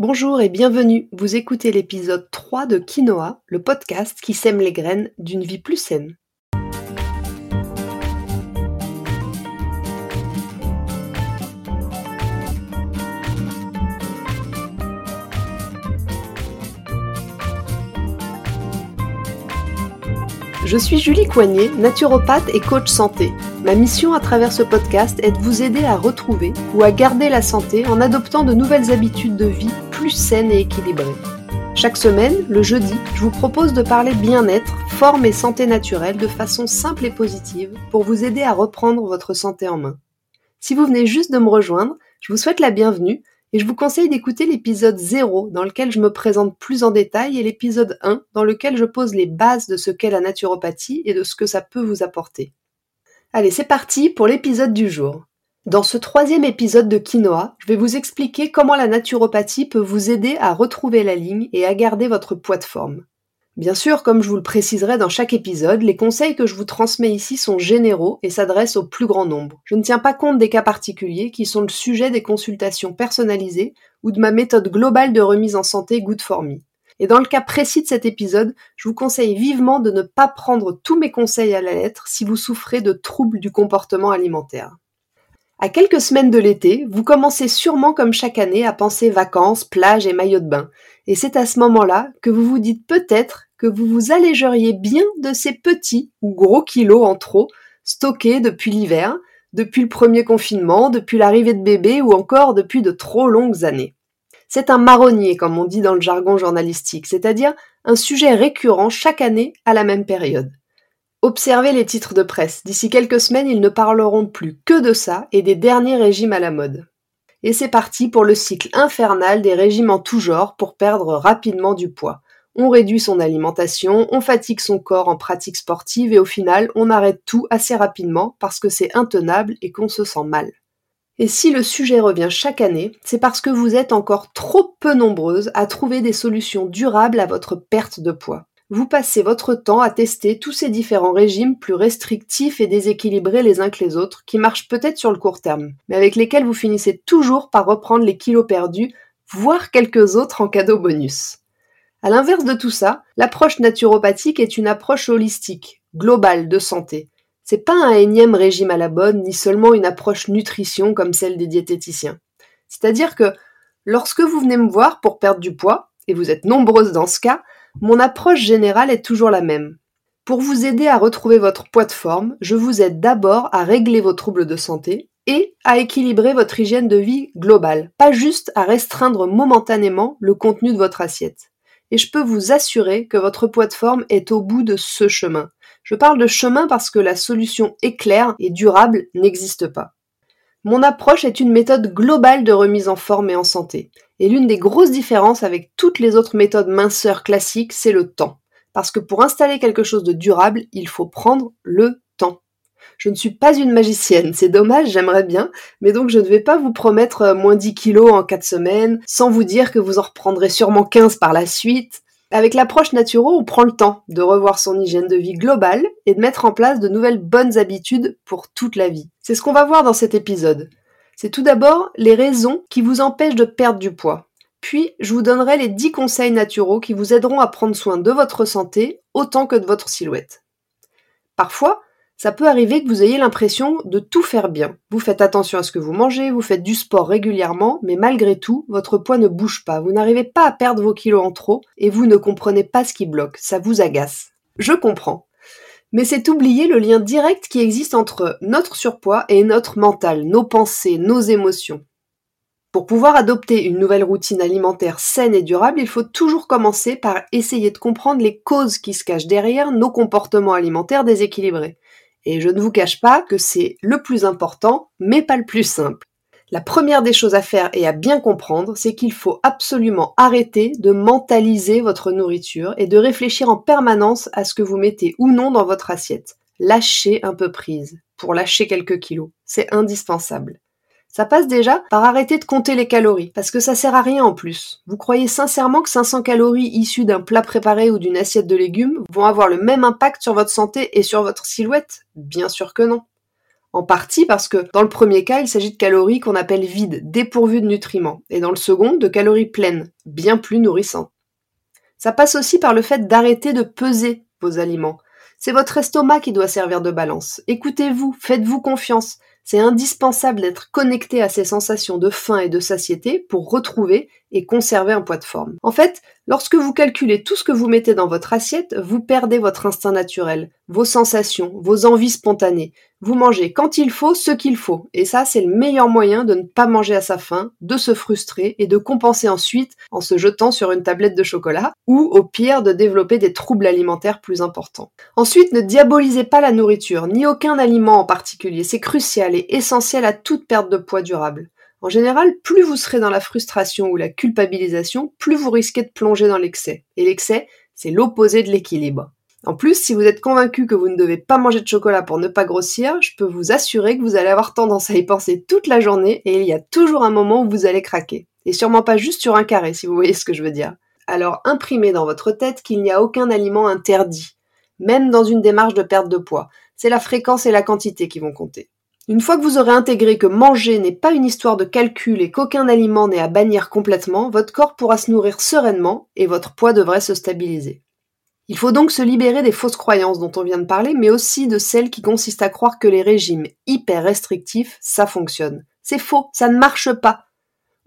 Bonjour et bienvenue, vous écoutez l'épisode 3 de Quinoa, le podcast qui sème les graines d'une vie plus saine. Je suis Julie Coignet, naturopathe et coach santé. Ma mission à travers ce podcast est de vous aider à retrouver ou à garder la santé en adoptant de nouvelles habitudes de vie plus saines et équilibrées. Chaque semaine, le jeudi, je vous propose de parler bien-être, forme et santé naturelle de façon simple et positive pour vous aider à reprendre votre santé en main. Si vous venez juste de me rejoindre, je vous souhaite la bienvenue et je vous conseille d'écouter l'épisode 0 dans lequel je me présente plus en détail et l'épisode 1 dans lequel je pose les bases de ce qu'est la naturopathie et de ce que ça peut vous apporter. Allez, c'est parti pour l'épisode du jour. Dans ce troisième épisode de Quinoa, je vais vous expliquer comment la naturopathie peut vous aider à retrouver la ligne et à garder votre poids de forme. Bien sûr, comme je vous le préciserai dans chaque épisode, les conseils que je vous transmets ici sont généraux et s'adressent au plus grand nombre. Je ne tiens pas compte des cas particuliers qui sont le sujet des consultations personnalisées ou de ma méthode globale de remise en santé Good for Me. Et dans le cas précis de cet épisode, je vous conseille vivement de ne pas prendre tous mes conseils à la lettre si vous souffrez de troubles du comportement alimentaire. À quelques semaines de l'été, vous commencez sûrement comme chaque année à penser vacances, plages et maillots de bain. Et c'est à ce moment-là que vous vous dites peut-être que vous vous allégeriez bien de ces petits ou gros kilos en trop stockés depuis l'hiver, depuis le premier confinement, depuis l'arrivée de bébé ou encore depuis de trop longues années. C'est un marronnier, comme on dit dans le jargon journalistique, c'est-à-dire un sujet récurrent chaque année à la même période. Observez les titres de presse. D'ici quelques semaines, ils ne parleront plus que de ça et des derniers régimes à la mode. Et c'est parti pour le cycle infernal des régimes en tout genre pour perdre rapidement du poids on réduit son alimentation, on fatigue son corps en pratique sportive et au final, on arrête tout assez rapidement parce que c'est intenable et qu'on se sent mal. Et si le sujet revient chaque année, c'est parce que vous êtes encore trop peu nombreuses à trouver des solutions durables à votre perte de poids. Vous passez votre temps à tester tous ces différents régimes plus restrictifs et déséquilibrés les uns que les autres, qui marchent peut-être sur le court terme, mais avec lesquels vous finissez toujours par reprendre les kilos perdus, voire quelques autres en cadeau bonus. À l'inverse de tout ça, l'approche naturopathique est une approche holistique, globale de santé. C'est pas un énième régime à la bonne, ni seulement une approche nutrition comme celle des diététiciens. C'est-à-dire que lorsque vous venez me voir pour perdre du poids, et vous êtes nombreuses dans ce cas, mon approche générale est toujours la même. Pour vous aider à retrouver votre poids de forme, je vous aide d'abord à régler vos troubles de santé et à équilibrer votre hygiène de vie globale, pas juste à restreindre momentanément le contenu de votre assiette et je peux vous assurer que votre poids de forme est au bout de ce chemin. Je parle de chemin parce que la solution éclair et durable n'existe pas. Mon approche est une méthode globale de remise en forme et en santé. Et l'une des grosses différences avec toutes les autres méthodes minceurs classiques, c'est le temps. Parce que pour installer quelque chose de durable, il faut prendre le. Je ne suis pas une magicienne, c'est dommage, j'aimerais bien, mais donc je ne vais pas vous promettre euh, moins 10 kilos en 4 semaines, sans vous dire que vous en reprendrez sûrement 15 par la suite. Avec l'approche naturelle, on prend le temps de revoir son hygiène de vie globale et de mettre en place de nouvelles bonnes habitudes pour toute la vie. C'est ce qu'on va voir dans cet épisode. C'est tout d'abord les raisons qui vous empêchent de perdre du poids. Puis, je vous donnerai les 10 conseils naturaux qui vous aideront à prendre soin de votre santé autant que de votre silhouette. Parfois, ça peut arriver que vous ayez l'impression de tout faire bien. Vous faites attention à ce que vous mangez, vous faites du sport régulièrement, mais malgré tout, votre poids ne bouge pas. Vous n'arrivez pas à perdre vos kilos en trop et vous ne comprenez pas ce qui bloque. Ça vous agace. Je comprends. Mais c'est oublier le lien direct qui existe entre notre surpoids et notre mental, nos pensées, nos émotions. Pour pouvoir adopter une nouvelle routine alimentaire saine et durable, il faut toujours commencer par essayer de comprendre les causes qui se cachent derrière nos comportements alimentaires déséquilibrés. Et je ne vous cache pas que c'est le plus important, mais pas le plus simple. La première des choses à faire et à bien comprendre, c'est qu'il faut absolument arrêter de mentaliser votre nourriture et de réfléchir en permanence à ce que vous mettez ou non dans votre assiette. Lâchez un peu prise pour lâcher quelques kilos. C'est indispensable. Ça passe déjà par arrêter de compter les calories, parce que ça sert à rien en plus. Vous croyez sincèrement que 500 calories issues d'un plat préparé ou d'une assiette de légumes vont avoir le même impact sur votre santé et sur votre silhouette? Bien sûr que non. En partie parce que dans le premier cas, il s'agit de calories qu'on appelle vides, dépourvues de nutriments, et dans le second, de calories pleines, bien plus nourrissantes. Ça passe aussi par le fait d'arrêter de peser vos aliments. C'est votre estomac qui doit servir de balance. Écoutez-vous, faites-vous confiance. C'est indispensable d'être connecté à ces sensations de faim et de satiété pour retrouver et conserver un poids de forme. En fait, lorsque vous calculez tout ce que vous mettez dans votre assiette, vous perdez votre instinct naturel, vos sensations, vos envies spontanées. Vous mangez quand il faut ce qu'il faut. Et ça, c'est le meilleur moyen de ne pas manger à sa faim, de se frustrer et de compenser ensuite en se jetant sur une tablette de chocolat ou au pire de développer des troubles alimentaires plus importants. Ensuite, ne diabolisez pas la nourriture, ni aucun aliment en particulier. C'est crucial et essentiel à toute perte de poids durable. En général, plus vous serez dans la frustration ou la culpabilisation, plus vous risquez de plonger dans l'excès. Et l'excès, c'est l'opposé de l'équilibre. En plus, si vous êtes convaincu que vous ne devez pas manger de chocolat pour ne pas grossir, je peux vous assurer que vous allez avoir tendance à y penser toute la journée et il y a toujours un moment où vous allez craquer. Et sûrement pas juste sur un carré, si vous voyez ce que je veux dire. Alors imprimez dans votre tête qu'il n'y a aucun aliment interdit, même dans une démarche de perte de poids. C'est la fréquence et la quantité qui vont compter. Une fois que vous aurez intégré que manger n'est pas une histoire de calcul et qu'aucun aliment n'est à bannir complètement, votre corps pourra se nourrir sereinement et votre poids devrait se stabiliser. Il faut donc se libérer des fausses croyances dont on vient de parler, mais aussi de celles qui consistent à croire que les régimes hyper restrictifs, ça fonctionne. C'est faux, ça ne marche pas.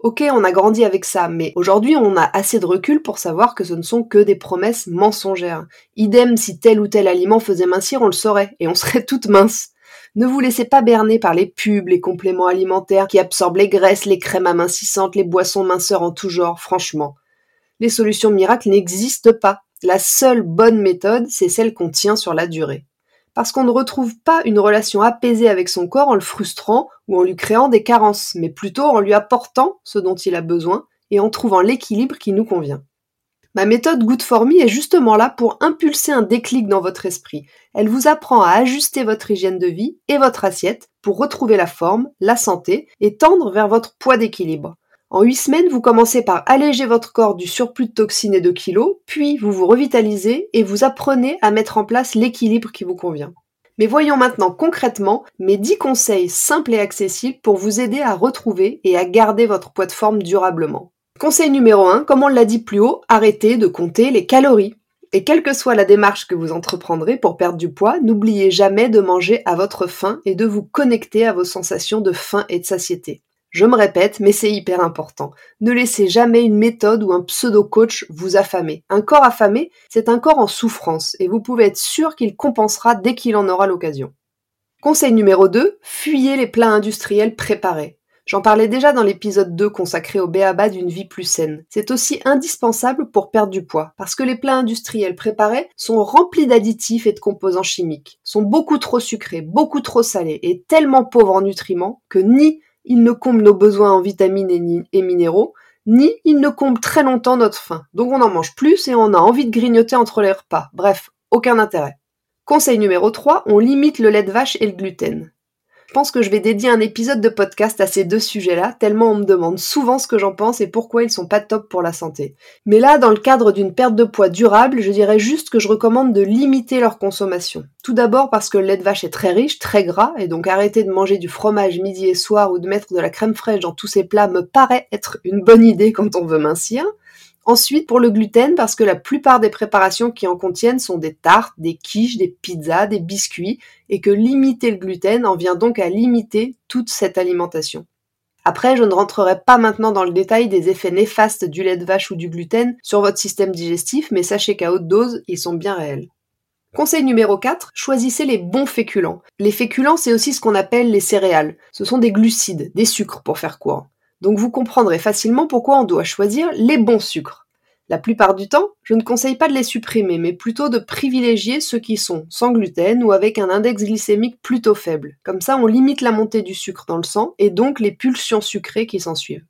Ok, on a grandi avec ça, mais aujourd'hui on a assez de recul pour savoir que ce ne sont que des promesses mensongères. Idem si tel ou tel aliment faisait mincir, on le saurait, et on serait toutes minces. Ne vous laissez pas berner par les pubs, les compléments alimentaires qui absorbent les graisses, les crèmes amincissantes, les boissons minceurs en tout genre, franchement. Les solutions miracles n'existent pas. La seule bonne méthode, c'est celle qu'on tient sur la durée. Parce qu'on ne retrouve pas une relation apaisée avec son corps en le frustrant ou en lui créant des carences, mais plutôt en lui apportant ce dont il a besoin et en trouvant l'équilibre qui nous convient. Ma méthode Good for Me est justement là pour impulser un déclic dans votre esprit. Elle vous apprend à ajuster votre hygiène de vie et votre assiette pour retrouver la forme, la santé et tendre vers votre poids d'équilibre. En 8 semaines, vous commencez par alléger votre corps du surplus de toxines et de kilos, puis vous vous revitalisez et vous apprenez à mettre en place l'équilibre qui vous convient. Mais voyons maintenant concrètement mes 10 conseils simples et accessibles pour vous aider à retrouver et à garder votre poids de forme durablement. Conseil numéro 1, comme on l'a dit plus haut, arrêtez de compter les calories. Et quelle que soit la démarche que vous entreprendrez pour perdre du poids, n'oubliez jamais de manger à votre faim et de vous connecter à vos sensations de faim et de satiété. Je me répète, mais c'est hyper important. Ne laissez jamais une méthode ou un pseudo-coach vous affamer. Un corps affamé, c'est un corps en souffrance et vous pouvez être sûr qu'il compensera dès qu'il en aura l'occasion. Conseil numéro 2, fuyez les plats industriels préparés. J'en parlais déjà dans l'épisode 2 consacré au béaba d'une vie plus saine. C'est aussi indispensable pour perdre du poids, parce que les plats industriels préparés sont remplis d'additifs et de composants chimiques, sont beaucoup trop sucrés, beaucoup trop salés et tellement pauvres en nutriments que ni ils ne comblent nos besoins en vitamines et minéraux, ni ils ne comblent très longtemps notre faim. Donc on en mange plus et on a envie de grignoter entre les repas. Bref, aucun intérêt. Conseil numéro 3, on limite le lait de vache et le gluten. Je pense que je vais dédier un épisode de podcast à ces deux sujets-là, tellement on me demande souvent ce que j'en pense et pourquoi ils sont pas top pour la santé. Mais là, dans le cadre d'une perte de poids durable, je dirais juste que je recommande de limiter leur consommation. Tout d'abord parce que le lait de vache est très riche, très gras, et donc arrêter de manger du fromage midi et soir ou de mettre de la crème fraîche dans tous ces plats me paraît être une bonne idée quand on veut mincir. Ensuite, pour le gluten, parce que la plupart des préparations qui en contiennent sont des tartes, des quiches, des pizzas, des biscuits, et que limiter le gluten en vient donc à limiter toute cette alimentation. Après, je ne rentrerai pas maintenant dans le détail des effets néfastes du lait de vache ou du gluten sur votre système digestif, mais sachez qu'à haute dose, ils sont bien réels. Conseil numéro 4, choisissez les bons féculents. Les féculents, c'est aussi ce qu'on appelle les céréales. Ce sont des glucides, des sucres pour faire court. Donc vous comprendrez facilement pourquoi on doit choisir les bons sucres. La plupart du temps, je ne conseille pas de les supprimer, mais plutôt de privilégier ceux qui sont sans gluten ou avec un index glycémique plutôt faible. Comme ça, on limite la montée du sucre dans le sang et donc les pulsions sucrées qui s'en suivent.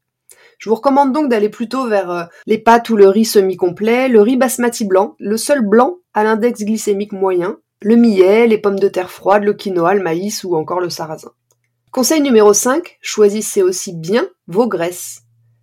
Je vous recommande donc d'aller plutôt vers euh, les pâtes ou le riz semi-complet, le riz basmati blanc, le seul blanc à l'index glycémique moyen, le millet, les pommes de terre froides, le quinoa, le maïs ou encore le sarrasin. Conseil numéro 5, choisissez aussi bien vos graisses.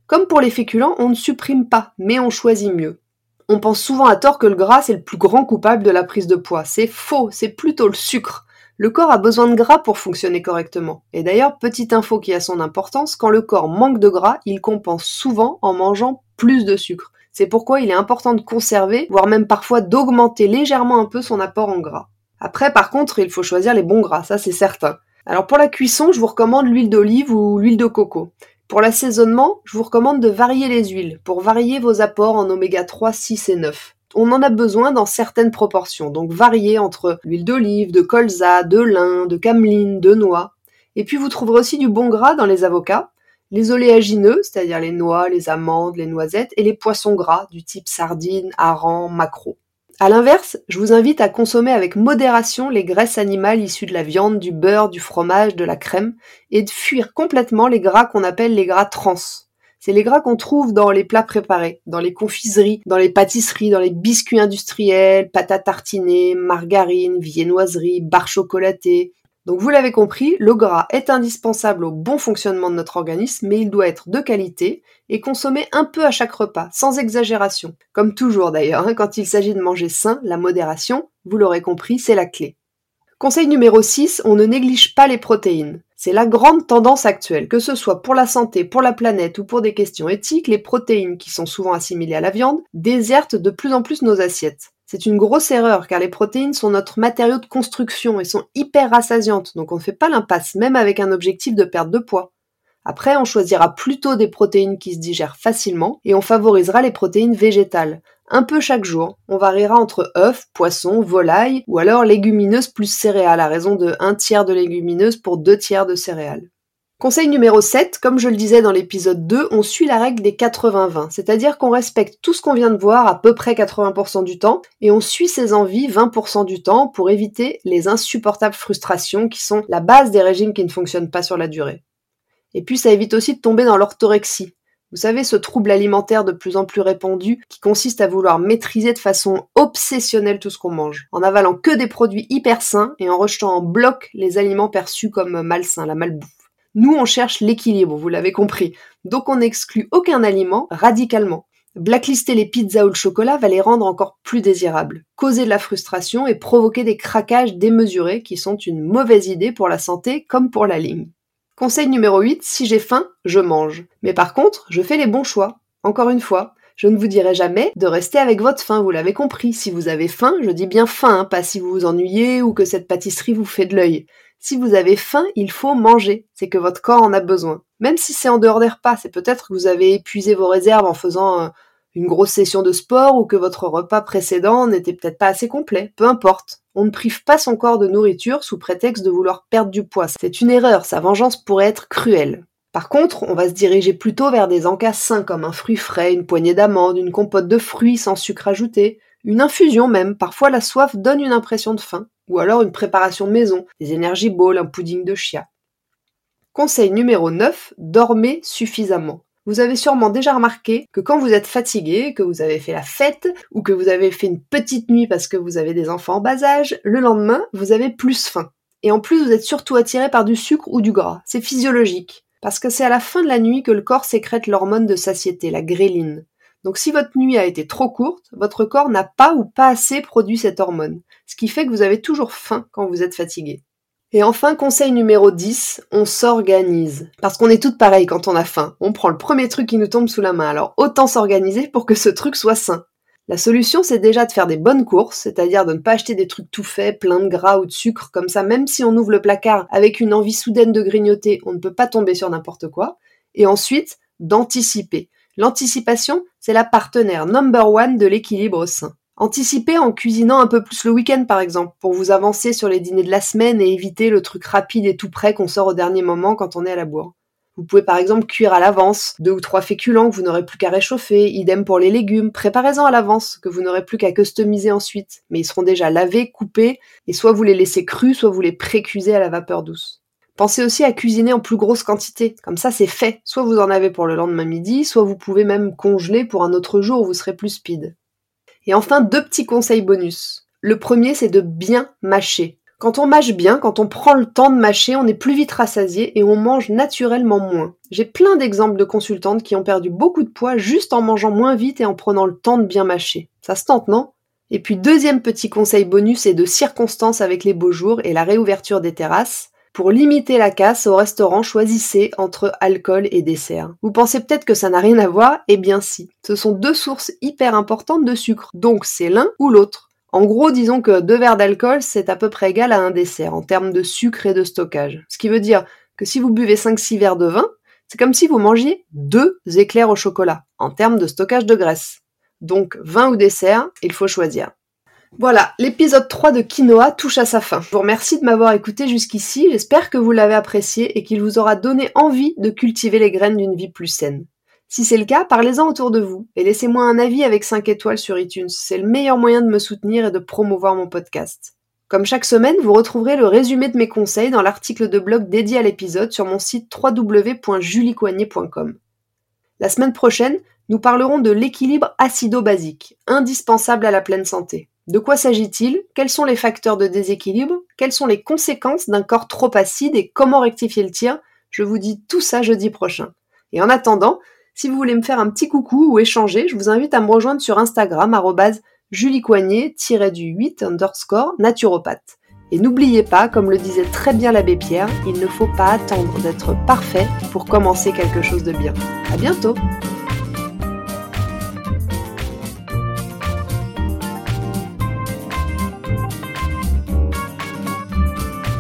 Comme pour les féculents, on ne supprime pas, mais on choisit mieux. On pense souvent à tort que le gras est le plus grand coupable de la prise de poids. C'est faux, c'est plutôt le sucre. Le corps a besoin de gras pour fonctionner correctement. Et d'ailleurs, petite info qui a son importance, quand le corps manque de gras, il compense souvent en mangeant plus de sucre. C'est pourquoi il est important de conserver, voire même parfois d'augmenter légèrement un peu son apport en gras. Après, par contre, il faut choisir les bons gras, ça c'est certain. Alors pour la cuisson, je vous recommande l'huile d'olive ou l'huile de coco. Pour l'assaisonnement, je vous recommande de varier les huiles pour varier vos apports en oméga 3, 6 et 9 on en a besoin dans certaines proportions, donc varier entre l'huile d'olive, de colza, de lin, de cameline, de noix. Et puis vous trouverez aussi du bon gras dans les avocats, les oléagineux, c'est-à-dire les noix, les amandes, les noisettes, et les poissons gras du type sardines, harengs, maquereau. À l'inverse, je vous invite à consommer avec modération les graisses animales issues de la viande, du beurre, du fromage, de la crème, et de fuir complètement les gras qu'on appelle les gras trans. C'est les gras qu'on trouve dans les plats préparés, dans les confiseries, dans les pâtisseries, dans les biscuits industriels, pâtes à tartiner, margarine, viennoiserie, barres chocolatées. Donc vous l'avez compris, le gras est indispensable au bon fonctionnement de notre organisme, mais il doit être de qualité et consommé un peu à chaque repas, sans exagération. Comme toujours d'ailleurs, hein, quand il s'agit de manger sain, la modération, vous l'aurez compris, c'est la clé. Conseil numéro 6, on ne néglige pas les protéines. C'est la grande tendance actuelle, que ce soit pour la santé, pour la planète ou pour des questions éthiques, les protéines qui sont souvent assimilées à la viande désertent de plus en plus nos assiettes. C'est une grosse erreur car les protéines sont notre matériau de construction et sont hyper rassasiantes, donc on ne fait pas l'impasse même avec un objectif de perte de poids. Après, on choisira plutôt des protéines qui se digèrent facilement et on favorisera les protéines végétales, un peu chaque jour. On variera entre œufs, poissons, volailles ou alors légumineuses plus céréales à raison de 1 tiers de légumineuses pour 2 tiers de céréales. Conseil numéro 7, comme je le disais dans l'épisode 2, on suit la règle des 80-20, c'est-à-dire qu'on respecte tout ce qu'on vient de voir à peu près 80% du temps et on suit ses envies 20% du temps pour éviter les insupportables frustrations qui sont la base des régimes qui ne fonctionnent pas sur la durée. Et puis ça évite aussi de tomber dans l'orthorexie, vous savez, ce trouble alimentaire de plus en plus répandu qui consiste à vouloir maîtriser de façon obsessionnelle tout ce qu'on mange, en avalant que des produits hyper sains et en rejetant en bloc les aliments perçus comme malsains, la malbouffe. Nous, on cherche l'équilibre, vous l'avez compris. Donc on n'exclut aucun aliment radicalement. Blacklister les pizzas ou le chocolat va les rendre encore plus désirables, causer de la frustration et provoquer des craquages démesurés qui sont une mauvaise idée pour la santé comme pour la ligne. Conseil numéro 8, si j'ai faim, je mange. Mais par contre, je fais les bons choix. Encore une fois, je ne vous dirai jamais de rester avec votre faim, vous l'avez compris. Si vous avez faim, je dis bien faim, hein, pas si vous vous ennuyez ou que cette pâtisserie vous fait de l'œil. Si vous avez faim, il faut manger. C'est que votre corps en a besoin. Même si c'est en dehors des repas, c'est peut-être que vous avez épuisé vos réserves en faisant euh, une grosse session de sport ou que votre repas précédent n'était peut-être pas assez complet. Peu importe. On ne prive pas son corps de nourriture sous prétexte de vouloir perdre du poids. C'est une erreur, sa vengeance pourrait être cruelle. Par contre, on va se diriger plutôt vers des encas sains comme un fruit frais, une poignée d'amandes, une compote de fruits sans sucre ajouté, une infusion même, parfois la soif donne une impression de faim, ou alors une préparation maison, des énergies balls, un pudding de chia. Conseil numéro 9, dormez suffisamment. Vous avez sûrement déjà remarqué que quand vous êtes fatigué, que vous avez fait la fête, ou que vous avez fait une petite nuit parce que vous avez des enfants en bas âge, le lendemain, vous avez plus faim. Et en plus, vous êtes surtout attiré par du sucre ou du gras. C'est physiologique. Parce que c'est à la fin de la nuit que le corps sécrète l'hormone de satiété, la gréline. Donc si votre nuit a été trop courte, votre corps n'a pas ou pas assez produit cette hormone. Ce qui fait que vous avez toujours faim quand vous êtes fatigué. Et enfin, conseil numéro 10, on s'organise. Parce qu'on est toutes pareilles quand on a faim. On prend le premier truc qui nous tombe sous la main. Alors autant s'organiser pour que ce truc soit sain. La solution, c'est déjà de faire des bonnes courses, c'est-à-dire de ne pas acheter des trucs tout faits, pleins de gras ou de sucre, comme ça, même si on ouvre le placard avec une envie soudaine de grignoter, on ne peut pas tomber sur n'importe quoi. Et ensuite, d'anticiper. L'anticipation, c'est la partenaire number one de l'équilibre sain. Anticipez en cuisinant un peu plus le week-end par exemple, pour vous avancer sur les dîners de la semaine et éviter le truc rapide et tout prêt qu'on sort au dernier moment quand on est à la bourre. Vous pouvez par exemple cuire à l'avance deux ou trois féculents que vous n'aurez plus qu'à réchauffer, idem pour les légumes, préparez-en à l'avance que vous n'aurez plus qu'à customiser ensuite, mais ils seront déjà lavés, coupés, et soit vous les laissez crus, soit vous les pré-cuisez à la vapeur douce. Pensez aussi à cuisiner en plus grosse quantité, comme ça c'est fait, soit vous en avez pour le lendemain midi, soit vous pouvez même congeler pour un autre jour où vous serez plus speed. Et enfin, deux petits conseils bonus. Le premier, c'est de bien mâcher. Quand on mâche bien, quand on prend le temps de mâcher, on est plus vite rassasié et on mange naturellement moins. J'ai plein d'exemples de consultantes qui ont perdu beaucoup de poids juste en mangeant moins vite et en prenant le temps de bien mâcher. Ça se tente, non? Et puis deuxième petit conseil bonus et de circonstance avec les beaux jours et la réouverture des terrasses. Pour limiter la casse au restaurant, choisissez entre alcool et dessert. Vous pensez peut-être que ça n'a rien à voir? Eh bien si. Ce sont deux sources hyper importantes de sucre, donc c'est l'un ou l'autre. En gros, disons que deux verres d'alcool, c'est à peu près égal à un dessert en termes de sucre et de stockage. Ce qui veut dire que si vous buvez 5-6 verres de vin, c'est comme si vous mangiez deux éclairs au chocolat en termes de stockage de graisse. Donc vin ou dessert, il faut choisir. Voilà, l'épisode 3 de Quinoa touche à sa fin. Je vous remercie de m'avoir écouté jusqu'ici, j'espère que vous l'avez apprécié et qu'il vous aura donné envie de cultiver les graines d'une vie plus saine. Si c'est le cas, parlez-en autour de vous et laissez-moi un avis avec 5 étoiles sur iTunes. C'est le meilleur moyen de me soutenir et de promouvoir mon podcast. Comme chaque semaine, vous retrouverez le résumé de mes conseils dans l'article de blog dédié à l'épisode sur mon site www.juliecoignet.com. La semaine prochaine, nous parlerons de l'équilibre acido-basique, indispensable à la pleine santé. De quoi s'agit-il? Quels sont les facteurs de déséquilibre? Quelles sont les conséquences d'un corps trop acide et comment rectifier le tir? Je vous dis tout ça jeudi prochain. Et en attendant, si vous voulez me faire un petit coucou ou échanger, je vous invite à me rejoindre sur Instagram, juliecoignet-du 8 underscore naturopathe. Et n'oubliez pas, comme le disait très bien l'abbé Pierre, il ne faut pas attendre d'être parfait pour commencer quelque chose de bien. À bientôt!